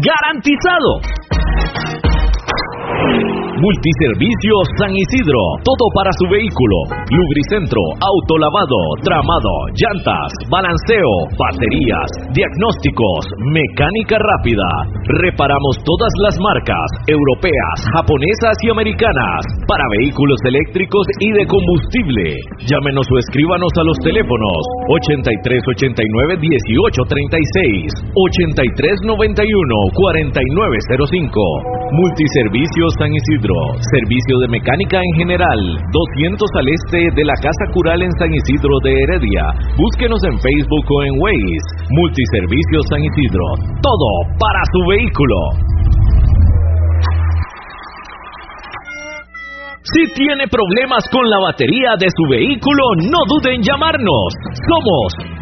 garantizado. Multiservicio San Isidro, todo para su vehículo, lubricentro, autolavado, tramado, llantas, balanceo, baterías, diagnósticos, mecánica rápida. Reparamos todas las marcas, europeas, japonesas y americanas, para vehículos eléctricos y de combustible. Llámenos o escríbanos a los teléfonos 8389 1836, 8391 4905. Multiservicio San Isidro servicio de mecánica en general, 200 al este de la Casa Cural en San Isidro de Heredia. Búsquenos en Facebook o en Waze. Multiservicio San Isidro. Todo para su vehículo. Si tiene problemas con la batería de su vehículo, no dude en llamarnos. Somos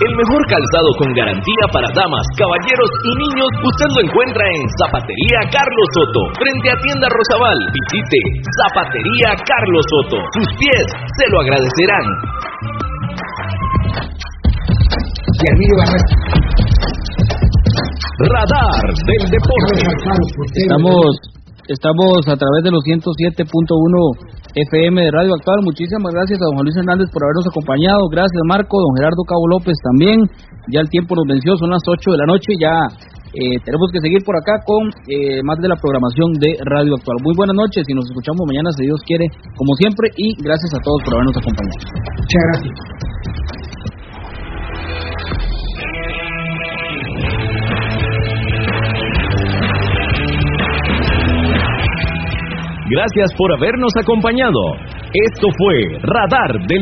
El mejor calzado con garantía para damas, caballeros y niños usted lo encuentra en Zapatería Carlos Soto, frente a Tienda Rosabal. Visite Zapatería Carlos Soto. Sus pies se lo agradecerán. Radar del deporte. Estamos, estamos a través de los 107.1 FM de Radio Actual. Muchísimas gracias a don Juan Luis Hernández por habernos acompañado. Gracias Marco, don Gerardo Cabo López también. Ya el tiempo nos venció, son las 8 de la noche. Ya eh, tenemos que seguir por acá con eh, más de la programación de Radio Actual. Muy buenas noches y nos escuchamos mañana si Dios quiere, como siempre. Y gracias a todos por habernos acompañado. Muchas gracias. Gracias por habernos acompañado. Esto fue Radar del